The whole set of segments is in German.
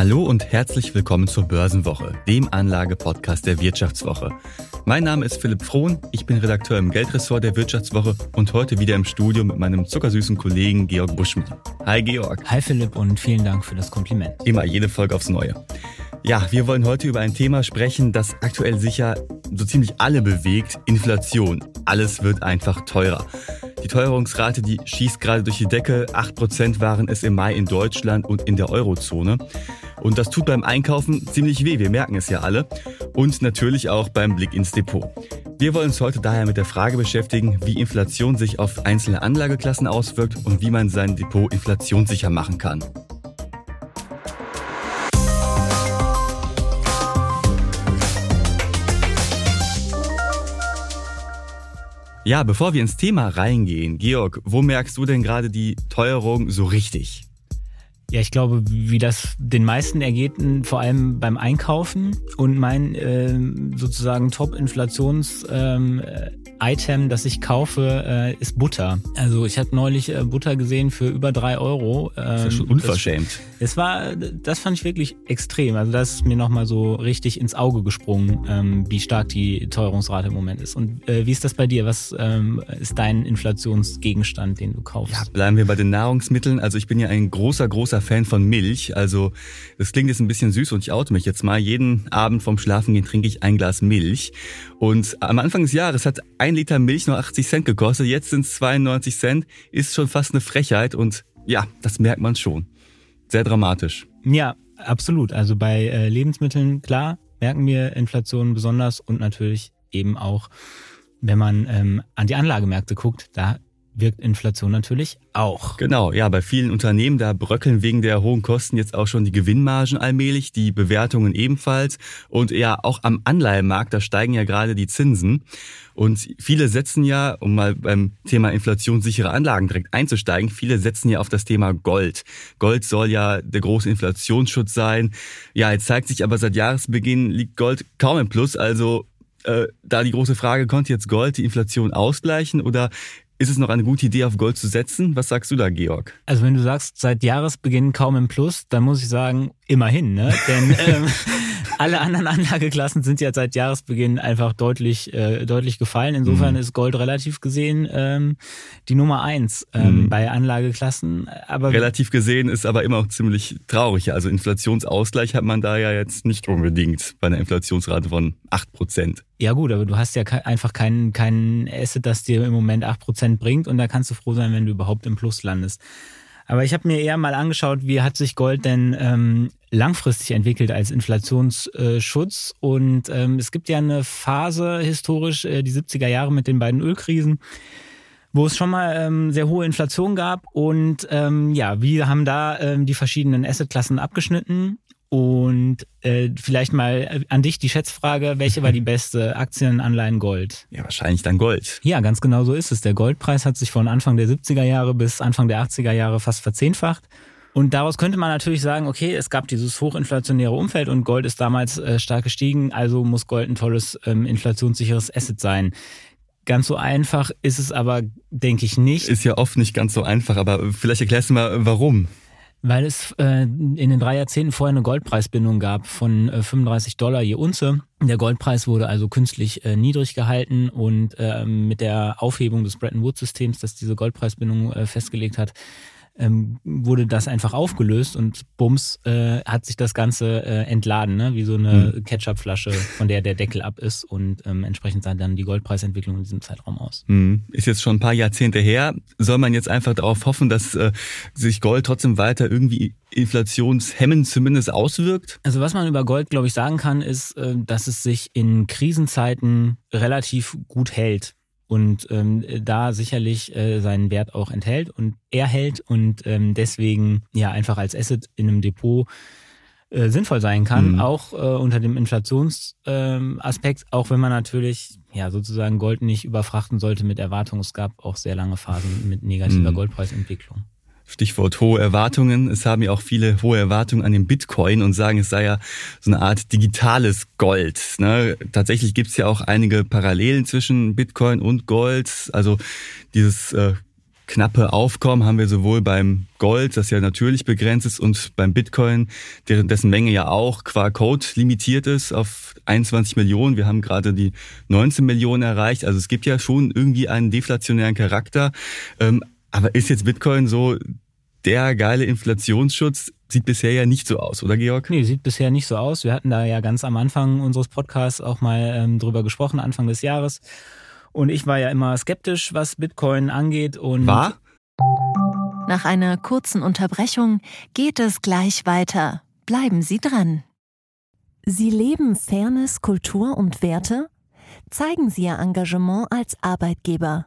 Hallo und herzlich willkommen zur Börsenwoche, dem Anlage-Podcast der Wirtschaftswoche. Mein Name ist Philipp Frohn, ich bin Redakteur im Geldressort der Wirtschaftswoche und heute wieder im Studio mit meinem zuckersüßen Kollegen Georg Buschmann. Hi Georg. Hi Philipp und vielen Dank für das Kompliment. Immer jede Folge aufs Neue. Ja, wir wollen heute über ein Thema sprechen, das aktuell sicher so ziemlich alle bewegt, Inflation. Alles wird einfach teurer. Die Teuerungsrate, die schießt gerade durch die Decke. 8% waren es im Mai in Deutschland und in der Eurozone. Und das tut beim Einkaufen ziemlich weh, wir merken es ja alle. Und natürlich auch beim Blick ins Depot. Wir wollen uns heute daher mit der Frage beschäftigen, wie Inflation sich auf einzelne Anlageklassen auswirkt und wie man sein Depot inflationssicher machen kann. Ja, bevor wir ins Thema reingehen, Georg, wo merkst du denn gerade die Teuerung so richtig? Ja, ich glaube, wie das den meisten ergeht, vor allem beim Einkaufen. Und mein äh, sozusagen Top-Inflations-Item, ähm, das ich kaufe, äh, ist Butter. Also ich habe neulich äh, Butter gesehen für über drei Euro. Ähm, das ist schon unverschämt. Das, war, das fand ich wirklich extrem. Also das ist mir nochmal so richtig ins Auge gesprungen, ähm, wie stark die Teuerungsrate im Moment ist. Und äh, wie ist das bei dir? Was ähm, ist dein Inflationsgegenstand, den du kaufst? Ja, bleiben wir bei den Nahrungsmitteln. Also ich bin ja ein großer, großer großer Fan von Milch. Also das klingt jetzt ein bisschen süß und ich oute mich jetzt mal. Jeden Abend vorm Schlafengehen trinke ich ein Glas Milch. Und am Anfang des Jahres hat ein Liter Milch nur 80 Cent gekostet. Jetzt sind es 92 Cent. Ist schon fast eine Frechheit und ja, das merkt man schon. Sehr dramatisch. Ja, absolut. Also bei äh, Lebensmitteln, klar, merken wir Inflation besonders und natürlich eben auch, wenn man ähm, an die Anlagemärkte guckt, da wirkt Inflation natürlich auch. Genau, ja, bei vielen Unternehmen, da bröckeln wegen der hohen Kosten jetzt auch schon die Gewinnmargen allmählich, die Bewertungen ebenfalls. Und ja, auch am Anleihenmarkt, da steigen ja gerade die Zinsen. Und viele setzen ja, um mal beim Thema inflationssichere Anlagen direkt einzusteigen, viele setzen ja auf das Thema Gold. Gold soll ja der große Inflationsschutz sein. Ja, jetzt zeigt sich aber seit Jahresbeginn liegt Gold kaum im Plus. Also äh, da die große Frage, konnte jetzt Gold die Inflation ausgleichen oder ist es noch eine gute Idee, auf Gold zu setzen? Was sagst du da, Georg? Also wenn du sagst, seit Jahresbeginn kaum im Plus, dann muss ich sagen, immerhin, ne? Denn ähm, alle anderen Anlageklassen sind ja seit Jahresbeginn einfach deutlich, äh, deutlich gefallen. Insofern mhm. ist Gold relativ gesehen ähm, die Nummer eins ähm, mhm. bei Anlageklassen. Aber relativ gesehen ist aber immer auch ziemlich traurig. Also Inflationsausgleich hat man da ja jetzt nicht unbedingt bei einer Inflationsrate von acht Prozent. Ja gut, aber du hast ja einfach kein, kein Asset, das dir im Moment acht Prozent bringt und da kannst du froh sein, wenn du überhaupt im Plus landest. Aber ich habe mir eher mal angeschaut, wie hat sich Gold denn ähm, langfristig entwickelt als Inflationsschutz. Und ähm, es gibt ja eine Phase historisch, äh, die 70er Jahre mit den beiden Ölkrisen, wo es schon mal ähm, sehr hohe Inflation gab. Und ähm, ja, wir haben da ähm, die verschiedenen Assetklassen abgeschnitten. Und äh, vielleicht mal an dich die Schätzfrage, welche war die beste Aktien, Anleihen, Gold? Ja, wahrscheinlich dann Gold. Ja, ganz genau so ist es. Der Goldpreis hat sich von Anfang der 70er Jahre bis Anfang der 80er Jahre fast verzehnfacht. Und daraus könnte man natürlich sagen, okay, es gab dieses hochinflationäre Umfeld und Gold ist damals äh, stark gestiegen, also muss Gold ein tolles ähm, inflationssicheres Asset sein. Ganz so einfach ist es aber, denke ich, nicht. Ist ja oft nicht ganz so einfach, aber vielleicht erklärst du mal, warum. Weil es äh, in den drei Jahrzehnten vorher eine Goldpreisbindung gab von äh, 35 Dollar je Unze. Der Goldpreis wurde also künstlich äh, niedrig gehalten und äh, mit der Aufhebung des Bretton Woods-Systems, das diese Goldpreisbindung äh, festgelegt hat, ähm, wurde das einfach aufgelöst und bums äh, hat sich das Ganze äh, entladen, ne? wie so eine mhm. Ketchupflasche, von der der Deckel ab ist und ähm, entsprechend sah dann die Goldpreisentwicklung in diesem Zeitraum aus. Mhm. Ist jetzt schon ein paar Jahrzehnte her. Soll man jetzt einfach darauf hoffen, dass äh, sich Gold trotzdem weiter irgendwie inflationshemmend zumindest auswirkt? Also was man über Gold, glaube ich, sagen kann, ist, äh, dass es sich in Krisenzeiten relativ gut hält und ähm, da sicherlich äh, seinen Wert auch enthält und erhält und ähm, deswegen ja einfach als Asset in einem Depot äh, sinnvoll sein kann, mhm. auch äh, unter dem Inflationsaspekt, ähm, auch wenn man natürlich ja sozusagen Gold nicht überfrachten sollte mit Erwartungen. Es gab auch sehr lange Phasen mit negativer mhm. Goldpreisentwicklung. Stichwort hohe Erwartungen. Es haben ja auch viele hohe Erwartungen an den Bitcoin und sagen, es sei ja so eine Art digitales Gold. Ne? Tatsächlich gibt es ja auch einige Parallelen zwischen Bitcoin und Gold. Also dieses äh, knappe Aufkommen haben wir sowohl beim Gold, das ja natürlich begrenzt ist, und beim Bitcoin, dessen Menge ja auch qua Code limitiert ist auf 21 Millionen. Wir haben gerade die 19 Millionen erreicht. Also es gibt ja schon irgendwie einen deflationären Charakter. Ähm, aber ist jetzt Bitcoin so der geile Inflationsschutz? Sieht bisher ja nicht so aus, oder Georg? Nee, sieht bisher nicht so aus. Wir hatten da ja ganz am Anfang unseres Podcasts auch mal ähm, drüber gesprochen, Anfang des Jahres. Und ich war ja immer skeptisch, was Bitcoin angeht. Und war? Nach einer kurzen Unterbrechung geht es gleich weiter. Bleiben Sie dran. Sie leben Fairness, Kultur und Werte? Zeigen Sie Ihr Engagement als Arbeitgeber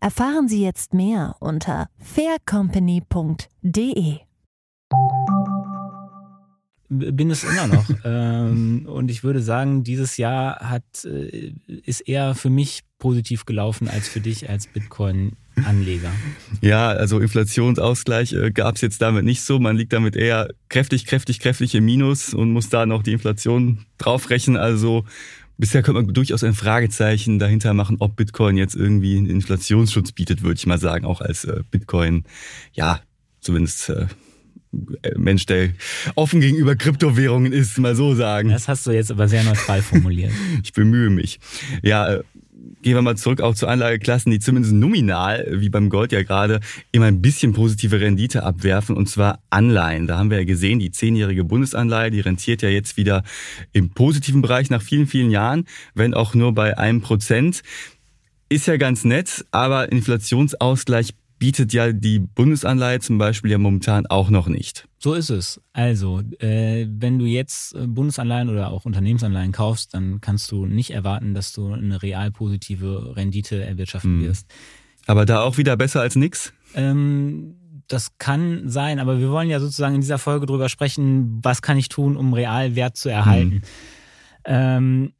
Erfahren Sie jetzt mehr unter faircompany.de bin es immer noch. ähm, und ich würde sagen, dieses Jahr hat, äh, ist eher für mich positiv gelaufen als für dich als Bitcoin-Anleger. Ja, also Inflationsausgleich äh, gab es jetzt damit nicht so. Man liegt damit eher kräftig, kräftig, kräftig im Minus und muss da noch die Inflation draufrechnen. Also bisher könnte man durchaus ein Fragezeichen dahinter machen, ob Bitcoin jetzt irgendwie einen Inflationsschutz bietet, würde ich mal sagen, auch als äh, Bitcoin, ja, zumindest äh, Mensch, der offen gegenüber Kryptowährungen ist, mal so sagen. Das hast du jetzt aber sehr neutral formuliert. ich bemühe mich. Ja, äh, gehen wir mal zurück auch zu Anlageklassen, die zumindest nominal, wie beim Gold ja gerade, immer ein bisschen positive Rendite abwerfen, und zwar Anleihen. Da haben wir ja gesehen, die zehnjährige Bundesanleihe, die rentiert ja jetzt wieder im positiven Bereich nach vielen, vielen Jahren, wenn auch nur bei einem Prozent. Ist ja ganz nett, aber Inflationsausgleich bietet ja die Bundesanleihe zum Beispiel ja momentan auch noch nicht. So ist es. Also, äh, wenn du jetzt äh, Bundesanleihen oder auch Unternehmensanleihen kaufst, dann kannst du nicht erwarten, dass du eine real positive Rendite erwirtschaften mhm. wirst. Aber da auch wieder besser als nix? Ähm, das kann sein, aber wir wollen ja sozusagen in dieser Folge drüber sprechen, was kann ich tun, um Realwert zu erhalten. Mhm. Ähm,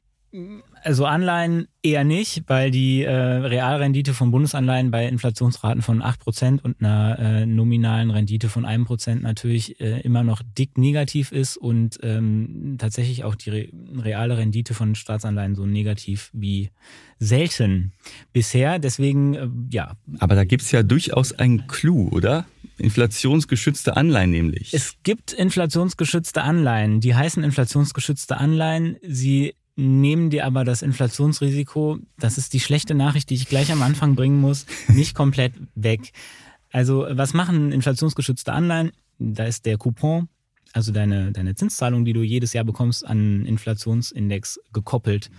also Anleihen eher nicht, weil die äh, Realrendite von Bundesanleihen bei Inflationsraten von 8% und einer äh, nominalen Rendite von 1% natürlich äh, immer noch dick negativ ist und ähm, tatsächlich auch die re reale Rendite von Staatsanleihen so negativ wie selten bisher. Deswegen, äh, ja. Aber da gibt's ja durchaus einen Clou, oder? Inflationsgeschützte Anleihen nämlich. Es gibt inflationsgeschützte Anleihen. Die heißen inflationsgeschützte Anleihen. Sie nehmen dir aber das Inflationsrisiko, das ist die schlechte Nachricht, die ich gleich am Anfang bringen muss, nicht komplett weg. Also was machen inflationsgeschützte Anleihen? Da ist der Coupon, also deine, deine Zinszahlung, die du jedes Jahr bekommst, an Inflationsindex gekoppelt.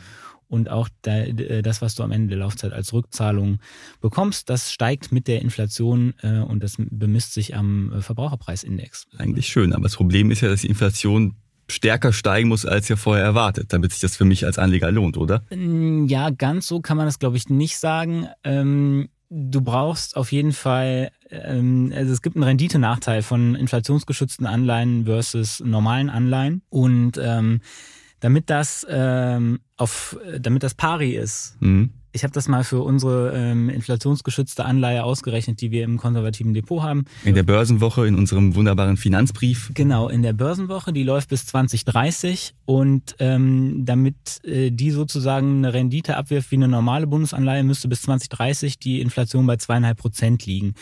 Und auch das, was du am Ende der Laufzeit als Rückzahlung bekommst, das steigt mit der Inflation äh, und das bemisst sich am äh, Verbraucherpreisindex. Eigentlich schön, aber das Problem ist ja, dass die Inflation stärker steigen muss als ja vorher erwartet, damit sich das für mich als Anleger lohnt, oder? Mm, ja, ganz so kann man das, glaube ich, nicht sagen. Ähm, du brauchst auf jeden Fall, ähm, also es gibt einen Renditenachteil von inflationsgeschützten Anleihen versus normalen Anleihen. Und ähm, damit das ähm, auf, damit das pari ist, mhm ich habe das mal für unsere ähm, inflationsgeschützte Anleihe ausgerechnet, die wir im konservativen Depot haben. In der Börsenwoche, in unserem wunderbaren Finanzbrief. Genau, in der Börsenwoche, die läuft bis 2030 und ähm, damit äh, die sozusagen eine Rendite abwirft wie eine normale Bundesanleihe, müsste bis 2030 die Inflation bei zweieinhalb Prozent liegen.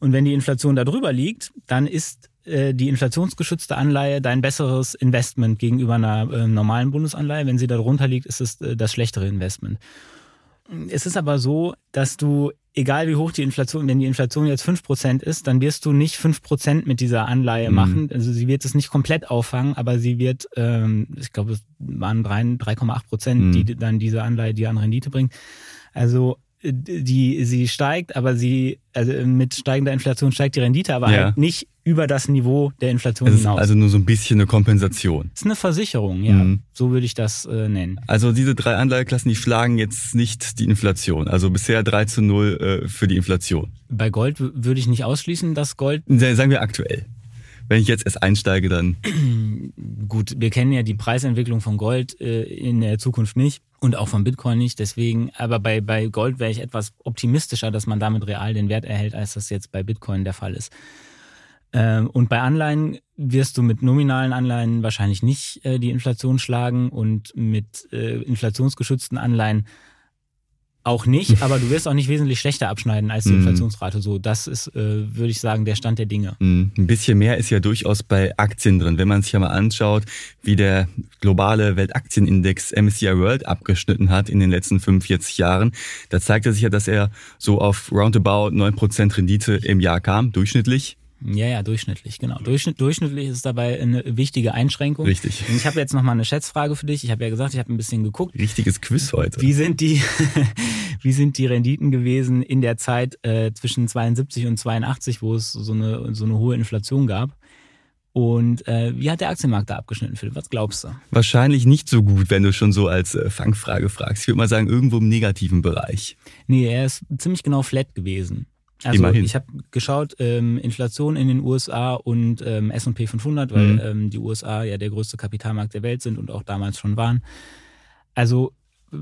Und wenn die Inflation da drüber liegt, dann ist äh, die inflationsgeschützte Anleihe dein besseres Investment gegenüber einer äh, normalen Bundesanleihe. Wenn sie da drunter liegt, ist es äh, das schlechtere Investment. Es ist aber so, dass du, egal wie hoch die Inflation, wenn die Inflation jetzt 5% ist, dann wirst du nicht 5% mit dieser Anleihe mhm. machen. Also sie wird es nicht komplett auffangen, aber sie wird, ähm, ich glaube, es waren 3,8 Prozent, mhm. die dann diese Anleihe dir an Rendite bringt. Also die, sie steigt, aber sie, also mit steigender Inflation steigt die Rendite, aber ja. halt nicht über das Niveau der Inflation es hinaus. also nur so ein bisschen eine Kompensation. Das ist eine Versicherung, ja. Mhm. So würde ich das äh, nennen. Also diese drei Anleiheklassen, die schlagen jetzt nicht die Inflation. Also bisher 3 zu 0 äh, für die Inflation. Bei Gold würde ich nicht ausschließen, dass Gold. Sagen wir aktuell. Wenn ich jetzt erst einsteige, dann. Gut, wir kennen ja die Preisentwicklung von Gold äh, in der Zukunft nicht und auch von Bitcoin nicht. Deswegen, aber bei, bei Gold wäre ich etwas optimistischer, dass man damit real den Wert erhält, als das jetzt bei Bitcoin der Fall ist. Ähm, und bei Anleihen wirst du mit nominalen Anleihen wahrscheinlich nicht äh, die Inflation schlagen und mit äh, inflationsgeschützten Anleihen auch nicht, aber du wirst auch nicht wesentlich schlechter abschneiden als die mhm. Inflationsrate. So, das ist, äh, würde ich sagen, der Stand der Dinge. Mhm. Ein bisschen mehr ist ja durchaus bei Aktien drin. Wenn man sich ja mal anschaut, wie der globale Weltaktienindex MSCI World abgeschnitten hat in den letzten 45 Jahren, da zeigt er sich ja, dass er so auf roundabout 9% Rendite im Jahr kam, durchschnittlich. Ja, ja, durchschnittlich, genau. Durchschnitt, durchschnittlich ist dabei eine wichtige Einschränkung. Richtig. Und ich habe jetzt nochmal eine Schätzfrage für dich. Ich habe ja gesagt, ich habe ein bisschen geguckt. Richtiges Quiz heute. Wie sind die, wie sind die Renditen gewesen in der Zeit äh, zwischen 72 und 82, wo es so eine, so eine hohe Inflation gab? Und äh, wie hat der Aktienmarkt da abgeschnitten, Philipp? Was glaubst du? Wahrscheinlich nicht so gut, wenn du schon so als äh, Fangfrage fragst. Ich würde mal sagen, irgendwo im negativen Bereich. Nee, er ist ziemlich genau flat gewesen. Also Immerhin. ich habe geschaut, ähm, Inflation in den USA und ähm, S&P 500, weil mhm. ähm, die USA ja der größte Kapitalmarkt der Welt sind und auch damals schon waren. Also äh,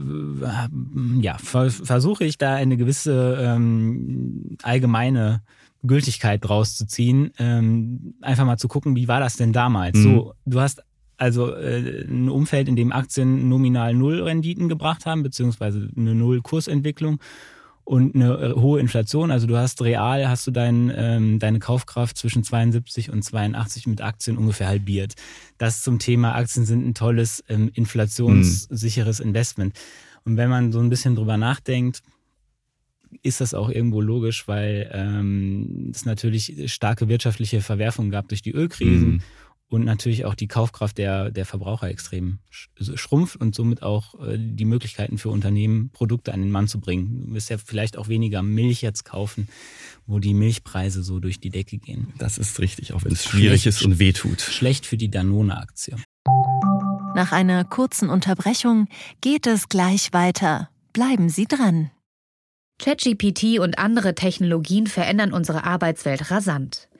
ja, ver versuche ich da eine gewisse ähm, allgemeine Gültigkeit draus zu ziehen. Ähm, einfach mal zu gucken, wie war das denn damals? Mhm. So, du hast also äh, ein Umfeld, in dem Aktien nominal Null Renditen gebracht haben, beziehungsweise eine Null Kursentwicklung und eine äh, hohe Inflation. Also du hast real, hast du dein, ähm, deine Kaufkraft zwischen 72 und 82 mit Aktien ungefähr halbiert. Das zum Thema Aktien sind ein tolles ähm, inflationssicheres Investment. Und wenn man so ein bisschen drüber nachdenkt, ist das auch irgendwo logisch, weil ähm, es natürlich starke wirtschaftliche Verwerfungen gab durch die Ölkrisen. Mhm und natürlich auch die Kaufkraft der, der Verbraucher extrem schrumpft und somit auch äh, die Möglichkeiten für Unternehmen, Produkte an den Mann zu bringen. Du wirst ja vielleicht auch weniger Milch jetzt kaufen, wo die Milchpreise so durch die Decke gehen. Das ist richtig, auch wenn es schwierig schlecht, ist und wehtut. Schlecht für die Danone-Aktie. Nach einer kurzen Unterbrechung geht es gleich weiter. Bleiben Sie dran. ChatGPT und andere Technologien verändern unsere Arbeitswelt rasant.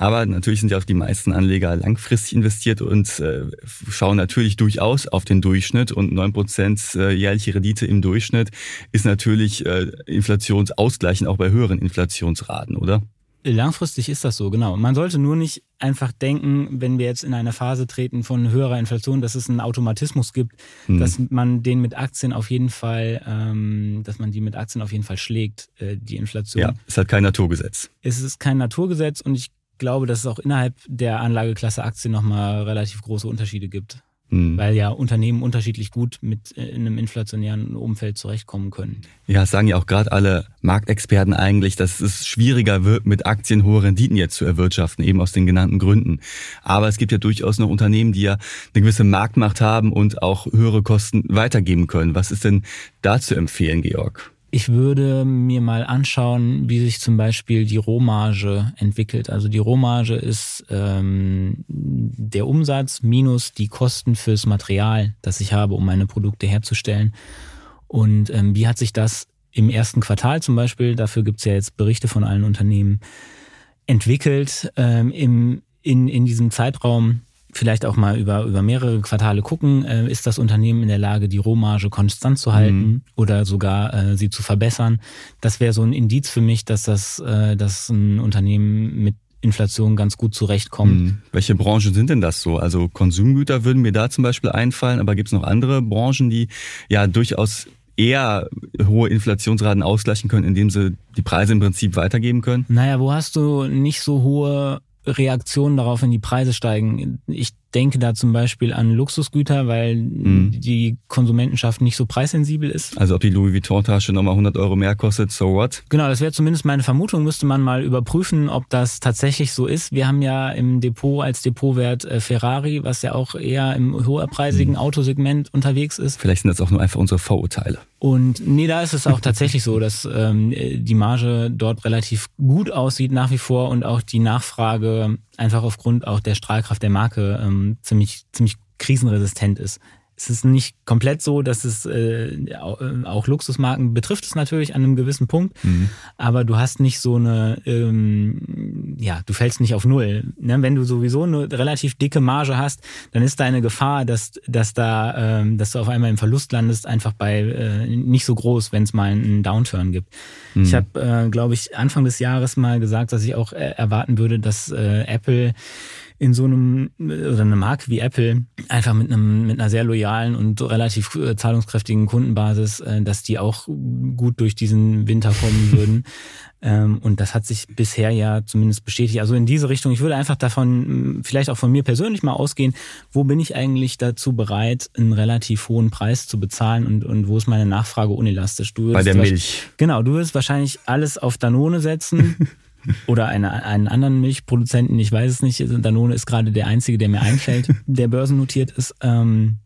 Aber natürlich sind ja auch die meisten Anleger langfristig investiert und äh, schauen natürlich durchaus auf den Durchschnitt. Und neun Prozent äh, jährliche Rendite im Durchschnitt ist natürlich äh, inflationsausgleichend auch bei höheren Inflationsraten, oder? Langfristig ist das so, genau. Man sollte nur nicht einfach denken, wenn wir jetzt in eine Phase treten von höherer Inflation, dass es einen Automatismus gibt, hm. dass man den mit Aktien auf jeden Fall, ähm, dass man die mit Aktien auf jeden Fall schlägt, äh, die Inflation. Ja, ist halt kein Naturgesetz. Es ist kein Naturgesetz und ich glaube, dass es auch innerhalb der Anlageklasse Aktien nochmal relativ große Unterschiede gibt. Mhm. Weil ja Unternehmen unterschiedlich gut mit äh, in einem inflationären Umfeld zurechtkommen können. Ja, sagen ja auch gerade alle Marktexperten eigentlich, dass es schwieriger wird, mit Aktien hohe Renditen jetzt zu erwirtschaften, eben aus den genannten Gründen. Aber es gibt ja durchaus noch Unternehmen, die ja eine gewisse Marktmacht haben und auch höhere Kosten weitergeben können. Was ist denn da zu empfehlen, Georg? Ich würde mir mal anschauen, wie sich zum Beispiel die Rohmarge entwickelt. Also die Rohmarge ist ähm, der Umsatz minus die Kosten fürs Material, das ich habe, um meine Produkte herzustellen. Und ähm, wie hat sich das im ersten Quartal zum Beispiel, dafür gibt's ja jetzt Berichte von allen Unternehmen, entwickelt ähm, im, in, in diesem Zeitraum vielleicht auch mal über, über mehrere Quartale gucken, äh, ist das Unternehmen in der Lage, die Rohmarge konstant zu halten mhm. oder sogar äh, sie zu verbessern. Das wäre so ein Indiz für mich, dass das äh, dass ein Unternehmen mit Inflation ganz gut zurechtkommt. Mhm. Welche Branchen sind denn das so? Also Konsumgüter würden mir da zum Beispiel einfallen, aber gibt es noch andere Branchen, die ja durchaus eher hohe Inflationsraten ausgleichen können, indem sie die Preise im Prinzip weitergeben können? Naja, wo hast du nicht so hohe Reaktionen darauf, wenn die Preise steigen. Ich denke da zum Beispiel an Luxusgüter, weil mhm. die Konsumentenschaft nicht so preissensibel ist. Also ob die Louis Vuitton-Tasche nochmal 100 Euro mehr kostet, so what? Genau, das wäre zumindest meine Vermutung. Müsste man mal überprüfen, ob das tatsächlich so ist. Wir haben ja im Depot als Depotwert äh, Ferrari, was ja auch eher im höherpreisigen mhm. Autosegment unterwegs ist. Vielleicht sind das auch nur einfach unsere Vorurteile. Und nee, da ist es auch tatsächlich so, dass ähm, die Marge dort relativ gut aussieht nach wie vor und auch die Nachfrage einfach aufgrund auch der Strahlkraft der Marke ähm, ziemlich, ziemlich krisenresistent ist es ist nicht komplett so, dass es äh, äh, auch Luxusmarken betrifft es natürlich an einem gewissen Punkt, mhm. aber du hast nicht so eine, ähm, ja, du fällst nicht auf null. Ne? Wenn du sowieso eine relativ dicke Marge hast, dann ist deine Gefahr, dass, dass da, ähm, dass du auf einmal im Verlust landest, einfach bei äh, nicht so groß, wenn es mal einen Downturn gibt. Mhm. Ich habe, äh, glaube ich, Anfang des Jahres mal gesagt, dass ich auch äh, erwarten würde, dass äh, Apple in so einem oder eine Marke wie Apple einfach mit einem mit einer sehr loyalen und relativ äh, zahlungskräftigen Kundenbasis, äh, dass die auch gut durch diesen Winter kommen würden. Ähm, und das hat sich bisher ja zumindest bestätigt. Also in diese Richtung. Ich würde einfach davon, vielleicht auch von mir persönlich mal ausgehen, wo bin ich eigentlich dazu bereit, einen relativ hohen Preis zu bezahlen und, und wo ist meine Nachfrage unelastisch? Du Bei der Milch. Genau, du wirst wahrscheinlich alles auf Danone setzen. Oder eine, einen anderen Milchproduzenten, ich weiß es nicht. Danone ist gerade der einzige, der mir einfällt, der börsennotiert ist. Ähm,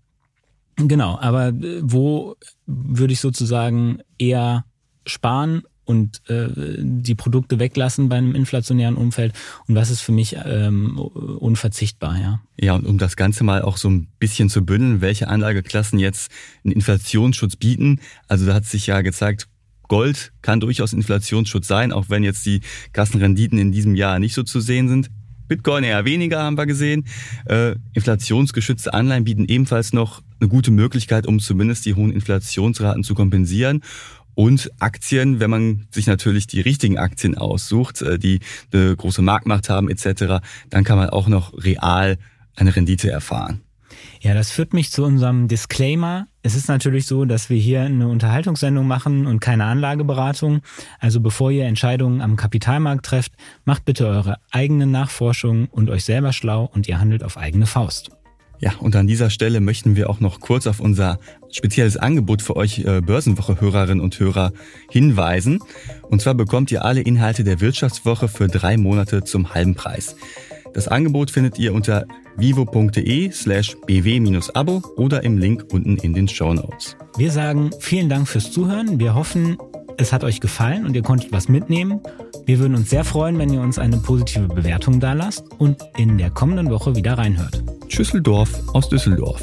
genau, aber äh, wo würde ich sozusagen eher sparen und äh, die Produkte weglassen bei einem inflationären Umfeld und was ist für mich ähm, unverzichtbar, ja. Ja, und um das Ganze mal auch so ein bisschen zu bündeln, welche Anlageklassen jetzt einen Inflationsschutz bieten. Also da hat sich ja gezeigt, Gold kann durchaus Inflationsschutz sein, auch wenn jetzt die Kassenrenditen in diesem Jahr nicht so zu sehen sind. Bitcoin eher weniger, haben wir gesehen. Äh, inflationsgeschützte Anleihen bieten ebenfalls noch eine gute Möglichkeit, um zumindest die hohen Inflationsraten zu kompensieren. Und Aktien, wenn man sich natürlich die richtigen Aktien aussucht, äh, die eine große Marktmacht haben etc., dann kann man auch noch real eine Rendite erfahren. Ja, das führt mich zu unserem Disclaimer. Es ist natürlich so, dass wir hier eine Unterhaltungssendung machen und keine Anlageberatung. Also bevor ihr Entscheidungen am Kapitalmarkt trefft, macht bitte eure eigenen Nachforschungen und euch selber schlau und ihr handelt auf eigene Faust. Ja, und an dieser Stelle möchten wir auch noch kurz auf unser spezielles Angebot für euch äh, Börsenwoche-Hörerinnen und Hörer hinweisen. Und zwar bekommt ihr alle Inhalte der Wirtschaftswoche für drei Monate zum halben Preis. Das Angebot findet ihr unter vivo.de slash bw-abo oder im Link unten in den Show Notes. Wir sagen vielen Dank fürs Zuhören. Wir hoffen, es hat euch gefallen und ihr konntet was mitnehmen. Wir würden uns sehr freuen, wenn ihr uns eine positive Bewertung dalasst und in der kommenden Woche wieder reinhört. Schüsseldorf aus Düsseldorf.